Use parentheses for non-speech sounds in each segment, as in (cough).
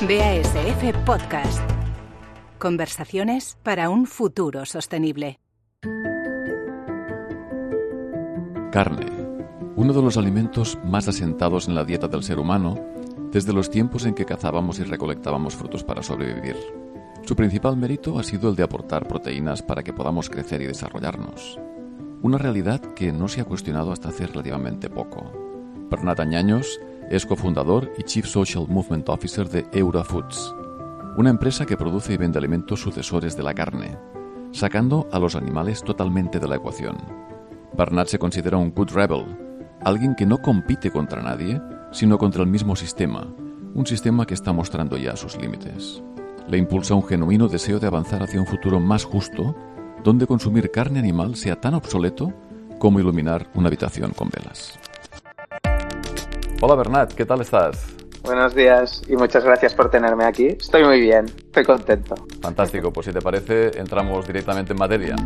BASF Podcast. Conversaciones para un futuro sostenible. Carne. Uno de los alimentos más asentados en la dieta del ser humano desde los tiempos en que cazábamos y recolectábamos frutos para sobrevivir. Su principal mérito ha sido el de aportar proteínas para que podamos crecer y desarrollarnos. Una realidad que no se ha cuestionado hasta hace relativamente poco. Bernat Añaños es cofundador y Chief Social Movement Officer de Eura Foods, una empresa que produce y vende alimentos sucesores de la carne, sacando a los animales totalmente de la ecuación. Bernat se considera un good rebel, alguien que no compite contra nadie, sino contra el mismo sistema, un sistema que está mostrando ya sus límites. Le impulsa un genuino deseo de avanzar hacia un futuro más justo, donde consumir carne animal sea tan obsoleto como iluminar una habitación con velas. Hola Bernat, ¿qué tal estás? Buenos días y muchas gracias por tenerme aquí. Estoy muy bien, estoy contento. Fantástico, pues si te parece, entramos directamente en materia.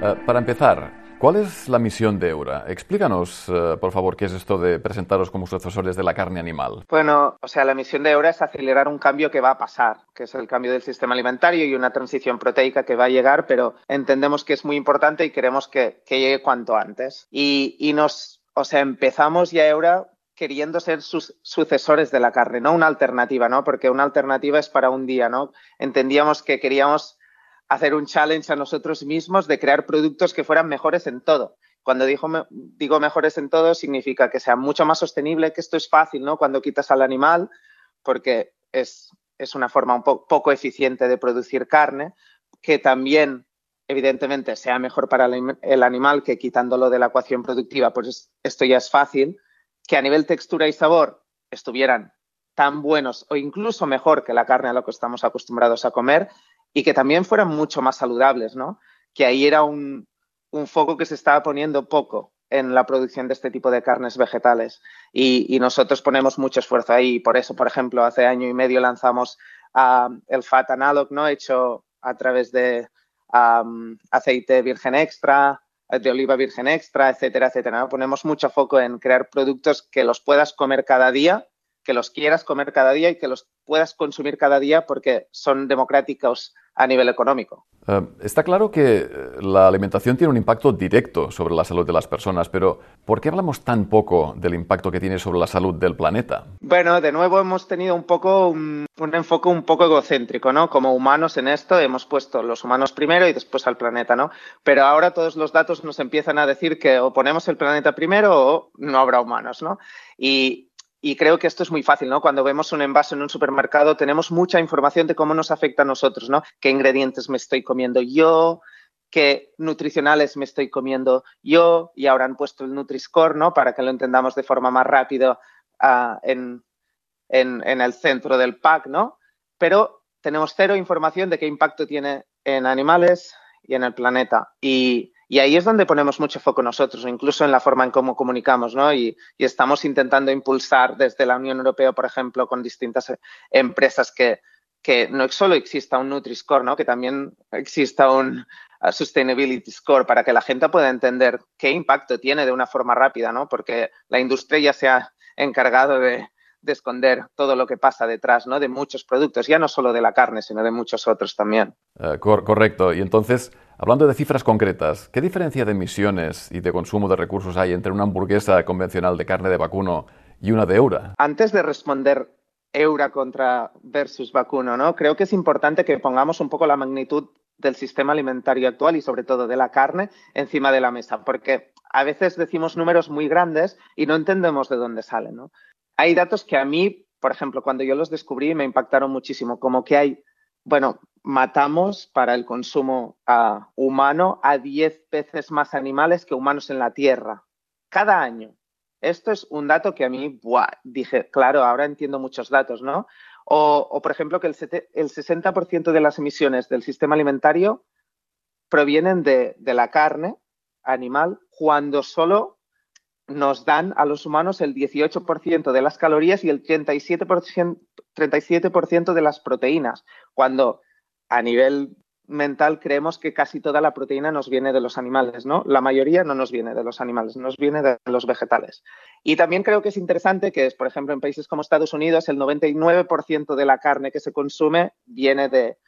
Eh, para empezar, ¿cuál es la misión de Eura? Explícanos, eh, por favor, qué es esto de presentaros como sucesores de la carne animal. Bueno, o sea, la misión de Eura es acelerar un cambio que va a pasar, que es el cambio del sistema alimentario y una transición proteica que va a llegar, pero entendemos que es muy importante y queremos que, que llegue cuanto antes. Y, y nos, o sea, empezamos ya Eura queriendo ser sus sucesores de la carne, no una alternativa, ¿no? Porque una alternativa es para un día, ¿no? Entendíamos que queríamos hacer un challenge a nosotros mismos de crear productos que fueran mejores en todo. Cuando digo, mejores en todo, significa que sea mucho más sostenible, que esto es fácil, ¿no? Cuando quitas al animal, porque es, es una forma un po poco eficiente de producir carne, que también, evidentemente, sea mejor para el animal que quitándolo de la ecuación productiva, pues esto ya es fácil, que a nivel textura y sabor estuvieran tan buenos o incluso mejor que la carne a lo que estamos acostumbrados a comer y que también fueran mucho más saludables, ¿no? Que ahí era un, un foco que se estaba poniendo poco en la producción de este tipo de carnes vegetales. Y, nosotros ponemos mucho esfuerzo ahí. Por eso, por ejemplo, hace año y medio lanzamos el Fat Analog, ¿no? Hecho a través de um, aceite virgen extra, de oliva virgen extra, etcétera, etcétera. Ponemos mucho foco en crear productos que los puedas comer cada día que los quieras comer cada día y que los puedas consumir cada día porque son democráticos a nivel económico. Uh, está claro que la alimentación tiene un impacto directo sobre la salud de las personas, pero ¿por qué hablamos tan poco del impacto que tiene sobre la salud del planeta? Bueno, de nuevo hemos tenido un poco un, un enfoque un poco egocéntrico, ¿no? Como humanos en esto hemos puesto los humanos primero y después al planeta, ¿no? Pero ahora todos los datos nos empiezan a decir que o ponemos el planeta primero o no habrá humanos, ¿no? Y, y creo que esto es muy fácil, ¿no? Cuando vemos un envase en un supermercado tenemos mucha información de cómo nos afecta a nosotros, ¿no? ¿Qué ingredientes me estoy comiendo yo? ¿Qué nutricionales me estoy comiendo yo? Y ahora han puesto el Nutri-Score, ¿no? Para que lo entendamos de forma más rápida uh, en, en, en el centro del pack, ¿no? Pero tenemos cero información de qué impacto tiene en animales y en el planeta. Y, y ahí es donde ponemos mucho foco nosotros, incluso en la forma en cómo comunicamos, ¿no? Y, estamos intentando impulsar desde la Unión Europea, por ejemplo, con distintas empresas que, no solo exista un Nutri-Score, ¿no? Que también exista un Sustainability Score para que la gente pueda entender qué impacto tiene de una forma rápida, ¿no? Porque la industria ya se ha encargado de, de esconder todo lo que pasa detrás, ¿no? De muchos productos, ya no solo de la carne, sino de muchos otros también. Cor correcto. Y entonces, hablando de cifras concretas, ¿qué diferencia de emisiones y de consumo de recursos hay entre una hamburguesa convencional de carne de vacuno y una de Eura? Antes de responder Eura contra versus vacuno, ¿no? Creo que es importante que pongamos un poco la magnitud del sistema alimentario actual y sobre todo de la carne encima de la mesa, porque a veces decimos números muy grandes y no entendemos de dónde salen, hay datos que a mí, por ejemplo, cuando yo los descubrí me impactaron muchísimo, como que hay, bueno, matamos para el consumo uh, humano a 10 veces más animales que humanos en la Tierra, cada año. Esto es un dato que a mí, dije, claro, ahora entiendo muchos datos, ¿no? O, por ejemplo, que el, el 60% de las emisiones del sistema alimentario provienen de, la carne animal, cuando solo nos dan a los humanos el 18% de las calorías y el 37%, 37 de las proteínas, cuando a nivel mental creemos que casi toda la proteína nos viene de los animales, ¿no? La mayoría no nos viene de los animales, nos viene de los vegetales. Y también creo que es interesante que, por ejemplo, en países como Estados Unidos, el 99% de la carne que se consume viene de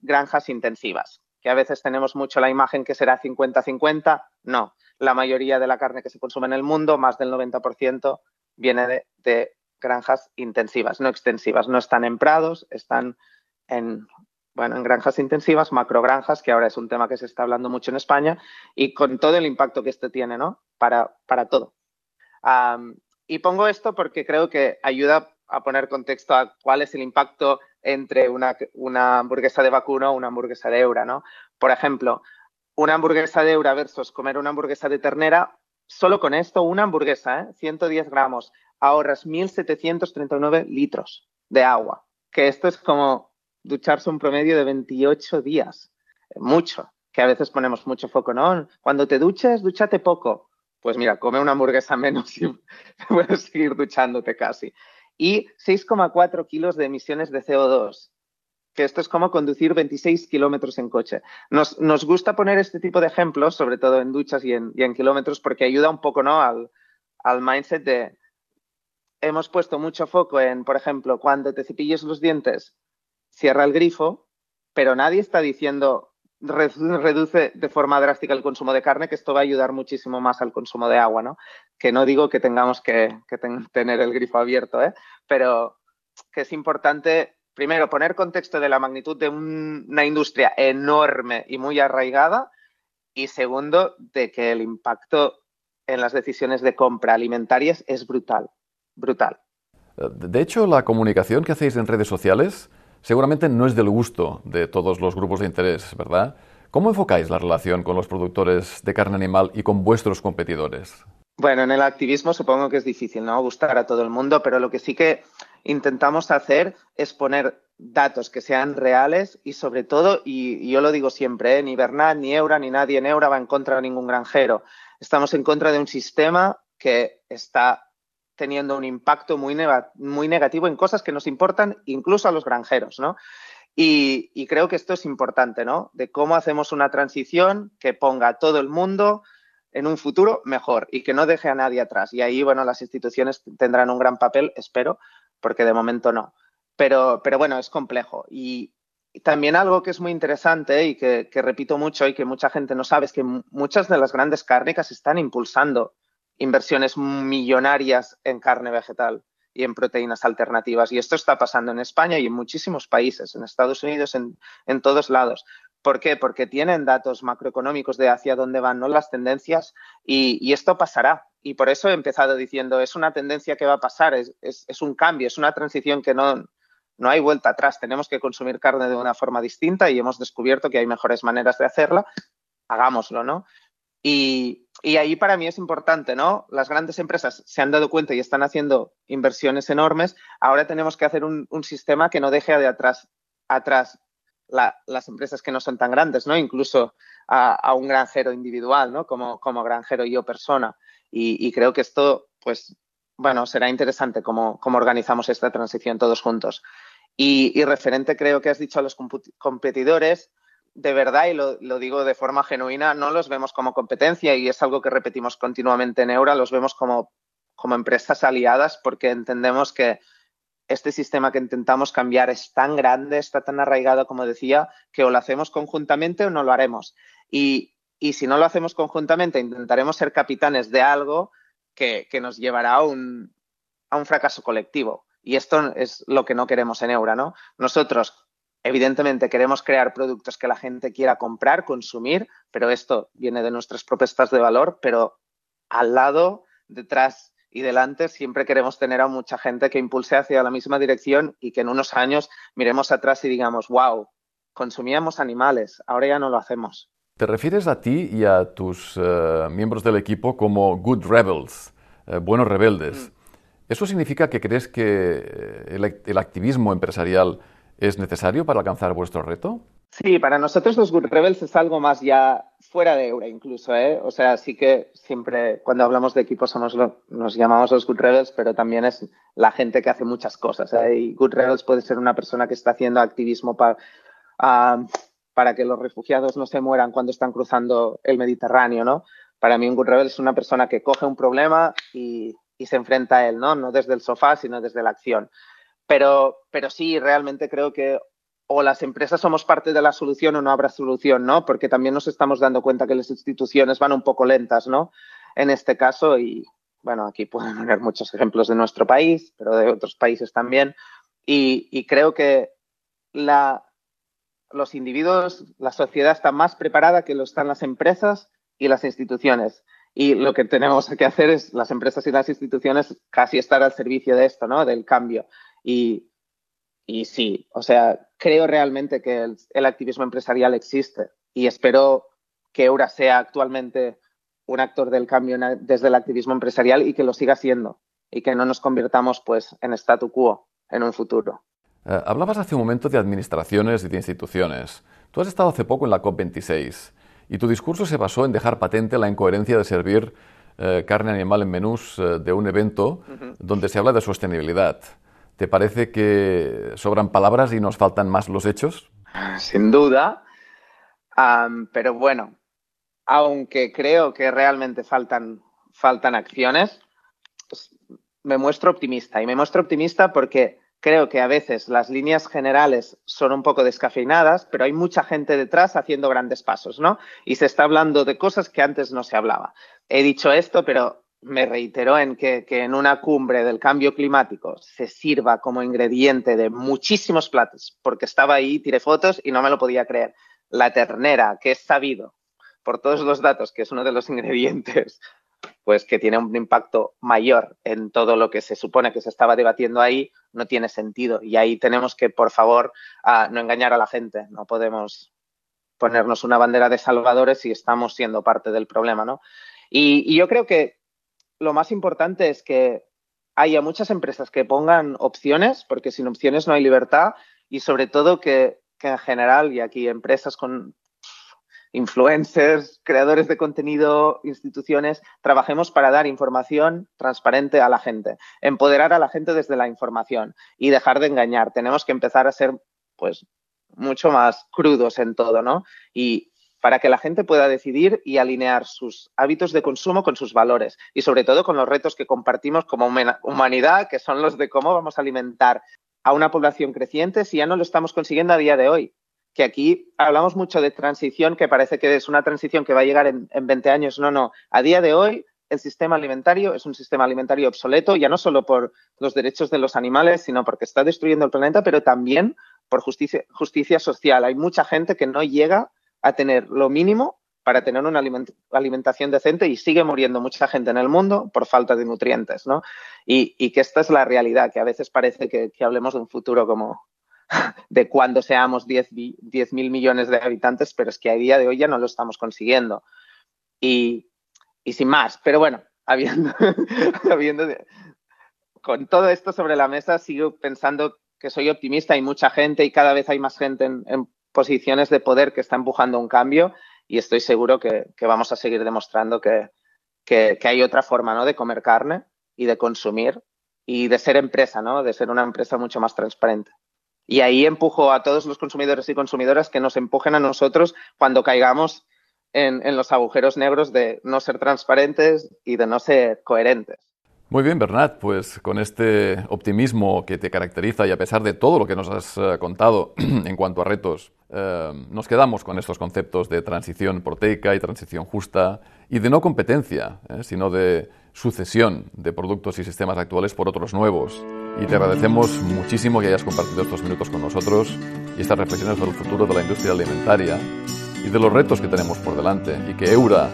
granjas intensivas, que a veces tenemos mucho la imagen que será 50-50. No, la mayoría de la carne que se consume en el mundo, más del 90%, viene de, de granjas intensivas, no extensivas. No están en prados, están en bueno, en granjas intensivas, macrogranjas, que ahora es un tema que se está hablando mucho en España, y con todo el impacto que esto tiene, ¿no? Para, para todo. y pongo esto porque creo que ayuda a poner contexto a cuál es el impacto entre una, hamburguesa de vacuno o una hamburguesa de eura, ¿no? Por ejemplo, una hamburguesa de eura versus comer una hamburguesa de ternera, solo con esto, una hamburguesa, ¿eh? 110 gramos, ahorras 1.739 litros de agua. Que esto es como ducharse un promedio de 28 días. Mucho, que a veces ponemos mucho foco, ¿no? Cuando te duches, dúchate poco. Pues mira, come una hamburguesa menos y (laughs) puedes seguir duchándote casi. Y 6,4 kilos de emisiones de CO2, que esto es como conducir 26 kilómetros en coche. Nos, nos, gusta poner este tipo de ejemplos, sobre todo en duchas y en, y en kilómetros, porque ayuda un poco ¿no? al, al mindset de, hemos puesto mucho foco en, por ejemplo, cuando te cepilles los dientes, cierra el grifo, pero nadie está diciendo reduce de forma drástica el consumo de carne, que esto va a ayudar muchísimo más al consumo de agua, ¿no? Que no digo que tengamos que, tener el grifo abierto, ¿eh? Pero que es importante, primero, poner contexto de la magnitud de una industria enorme y muy arraigada, y segundo, de que el impacto en las decisiones de compra alimentarias es brutal, brutal. De hecho, la comunicación que hacéis en redes sociales seguramente no es del gusto de todos los grupos de interés, ¿verdad? ¿Cómo enfocáis la relación con los productores de carne animal y con vuestros competidores? Bueno, en el activismo supongo que es difícil, ¿no? Gustar a todo el mundo, pero lo que sí que intentamos hacer es poner datos que sean reales y sobre todo, y, yo lo digo siempre, ¿eh? ni Bernat, ni Eura, ni nadie en Eura va en contra de ningún granjero. Estamos en contra de un sistema que está teniendo un impacto muy, muy negativo en cosas que nos importan incluso a los granjeros, ¿no? Y, creo que esto es importante, ¿no? De cómo hacemos una transición que ponga a todo el mundo en un futuro mejor y que no deje a nadie atrás. Y ahí, bueno, las instituciones tendrán un gran papel, espero, porque de momento no. Pero, pero bueno, es complejo. Y, también algo que es muy interesante y que, que, repito mucho y que mucha gente no sabe es que muchas de las grandes cárnicas están impulsando inversiones millonarias en carne vegetal y en proteínas alternativas. Y esto está pasando en España y en muchísimos países, en Estados Unidos, en, en todos lados. ¿Por qué? Porque tienen datos macroeconómicos de hacia dónde van ¿no? las tendencias y, y, esto pasará. Y por eso he empezado diciendo, es una tendencia que va a pasar, es, es, un cambio, es una transición que no, no hay vuelta atrás. Tenemos que consumir carne de una forma distinta y hemos descubierto que hay mejores maneras de hacerla. Hagámoslo, ¿no? Y, ahí para mí es importante, ¿no? Las grandes empresas se han dado cuenta y están haciendo inversiones enormes. Ahora tenemos que hacer un, sistema que no deje de atrás, atrás las empresas que no son tan grandes, ¿no? Incluso a, un granjero individual, ¿no? Como, granjero yo persona. Y, creo que esto, pues, bueno, será interesante cómo, organizamos esta transición todos juntos. Y, referente, creo que has dicho a los competidores, de verdad, y lo, digo de forma genuina, no los vemos como competencia y es algo que repetimos continuamente en Eura, los vemos como, como empresas aliadas porque entendemos que este sistema que intentamos cambiar es tan grande, está tan arraigado, como decía, que o lo hacemos conjuntamente o no lo haremos. Y, y si no lo hacemos conjuntamente, intentaremos ser capitanes de algo que, que nos llevará a un, a un fracaso colectivo. Y esto es lo que no queremos en Eura, ¿no? Nosotros, Evidentemente queremos crear productos que la gente quiera comprar, consumir, pero esto viene de nuestras propuestas de valor, pero al lado, detrás y delante siempre queremos tener a mucha gente que impulse hacia la misma dirección y que en unos años miremos atrás y digamos, wow, consumíamos animales, ahora ya no lo hacemos. ¿Te refieres a ti y a tus eh, miembros del equipo como good rebels, eh, buenos rebeldes? Mm. ¿Eso significa que crees que eh, el activismo empresarial es necesario para alcanzar vuestro reto? Sí, para nosotros los Good Rebels es algo más ya fuera de Eura incluso, ¿eh? O sea, sí que siempre cuando hablamos de equipos somos nos llamamos los Good Rebels, pero también es la gente que hace muchas cosas. ¿eh? Y Good Rebels puede ser una persona que está haciendo activismo para, para que los refugiados no se mueran cuando están cruzando el Mediterráneo, ¿no? Para mí un good rebel es una persona que coge un problema y, y se enfrenta a él, ¿no? No desde el sofá, sino desde la acción. Pero, pero sí, realmente creo que o las empresas somos parte de la solución o no habrá solución, ¿no? Porque también nos estamos dando cuenta que las instituciones van un poco lentas, ¿no? En este caso, y bueno, aquí pueden (laughs) poner muchos ejemplos de nuestro país, pero de otros países también. Y, y creo que la, los individuos, la sociedad está más preparada que lo están las empresas y las instituciones. Y lo que tenemos que hacer es las empresas y las instituciones casi estar al servicio de esto, ¿no? Del cambio. Y, y sí, o sea, creo realmente que el, el, activismo empresarial existe y espero que Eura sea actualmente un actor del cambio desde el activismo empresarial y que lo siga siendo y que no nos convirtamos pues en statu quo en un futuro. Uh, hablabas hace un momento de administraciones y de instituciones. Tú has estado hace poco en la COP26 y tu discurso se basó en dejar patente la incoherencia de servir uh, carne animal en menús uh, de un evento uh -huh. donde se habla de sostenibilidad. ¿Te parece que sobran palabras y nos faltan más los hechos? Sin duda, pero bueno, aunque creo que realmente faltan, faltan acciones, pues me muestro optimista. Y me muestro optimista porque creo que a veces las líneas generales son un poco descafeinadas, pero hay mucha gente detrás haciendo grandes pasos, ¿no? Y se está hablando de cosas que antes no se hablaba. He dicho esto, pero me reiteró en que, que, en una cumbre del cambio climático se sirva como ingrediente de muchísimos platos, porque estaba ahí, tiré fotos y no me lo podía creer. La ternera, que es sabido por todos los datos que es uno de los (laughs) ingredientes, pues que tiene un impacto mayor en todo lo que se supone que se estaba debatiendo ahí, no tiene sentido. Y ahí tenemos que, por favor, no engañar a la gente. No podemos ponernos una bandera de salvadores si estamos siendo parte del problema, ¿no? Y yo creo que lo más importante es que haya muchas empresas que pongan opciones, porque sin opciones no hay libertad, y sobre todo que, en general, y aquí empresas con influencers, creadores de contenido, instituciones, trabajemos para dar información transparente a la gente, empoderar a la gente desde la información y dejar de engañar. Tenemos que empezar a ser, pues, mucho más crudos en todo, ¿no? Y, para que la gente pueda decidir y alinear sus hábitos de consumo con sus valores y sobre todo con los retos que compartimos como humanidad, que son los de cómo vamos a alimentar a una población creciente si ya no lo estamos consiguiendo a día de hoy. Que aquí hablamos mucho de transición, que parece que es una transición que va a llegar en, en 20 años. No, no. A día de hoy el sistema alimentario es un sistema alimentario obsoleto, ya no solo por los derechos de los animales, sino porque está destruyendo el planeta, pero también por justicia, justicia social. Hay mucha gente que no llega a tener lo mínimo para tener una alimentación decente y sigue muriendo mucha gente en el mundo por falta de nutrientes, ¿no? Y, que esta es la realidad, que a veces parece que, hablemos de un futuro como (laughs) de cuando seamos 10 mil millones de habitantes, pero es que a día de hoy ya no lo estamos consiguiendo. Y, sin más, pero bueno, habiendo, (laughs) habiendo con todo esto sobre la mesa, sigo pensando que soy optimista, hay mucha gente y cada vez hay más gente en, en posiciones de poder que está empujando un cambio y estoy seguro que, vamos a seguir demostrando que, hay otra forma ¿no? de comer carne y de consumir y de ser empresa, ¿no? de ser una empresa mucho más transparente. Y ahí empujo a todos los consumidores y consumidoras que nos empujen a nosotros cuando caigamos en, en los agujeros negros de no ser transparentes y de no ser coherentes. Muy bien, Bernat, pues con este optimismo que te caracteriza y a pesar de todo lo que nos has uh, contado (clears throat) en cuanto a retos, uh, nos quedamos con estos conceptos de transición proteica y transición justa y de no competencia, ¿eh? sino de sucesión de productos y sistemas actuales por otros nuevos. Y te agradecemos muchísimo que hayas compartido estos minutos con nosotros y estas reflexiones sobre el futuro de la industria alimentaria y de los retos que tenemos por delante y que Eura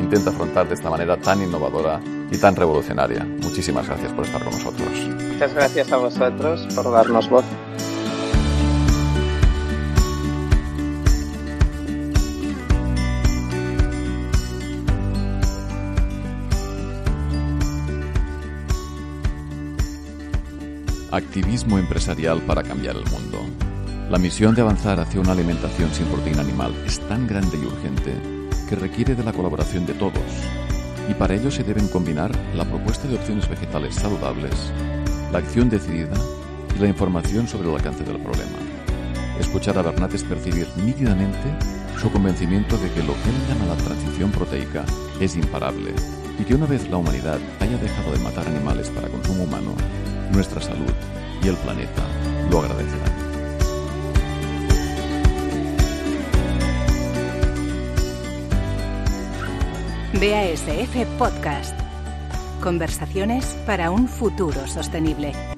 intenta afrontar de esta manera tan innovadora y tan revolucionaria. Muchísimas gracias por estar con nosotros. Muchas gracias a vosotros por darnos voz. Activismo empresarial para cambiar el mundo. La misión de avanzar hacia una alimentación sin proteína animal es tan grande y urgente que requiere de la colaboración de todos, y para ello se deben combinar la propuesta de opciones vegetales saludables, la acción decidida y la información sobre el alcance del problema. escuchar a Bernates percibir nítidamente su convencimiento de que lo que él llama la transición proteica es imparable y que una vez la humanidad haya dejado de matar animales para consumo humano, nuestra salud y el planeta lo agradecerán. BASF Podcast. Conversaciones para un futuro sostenible.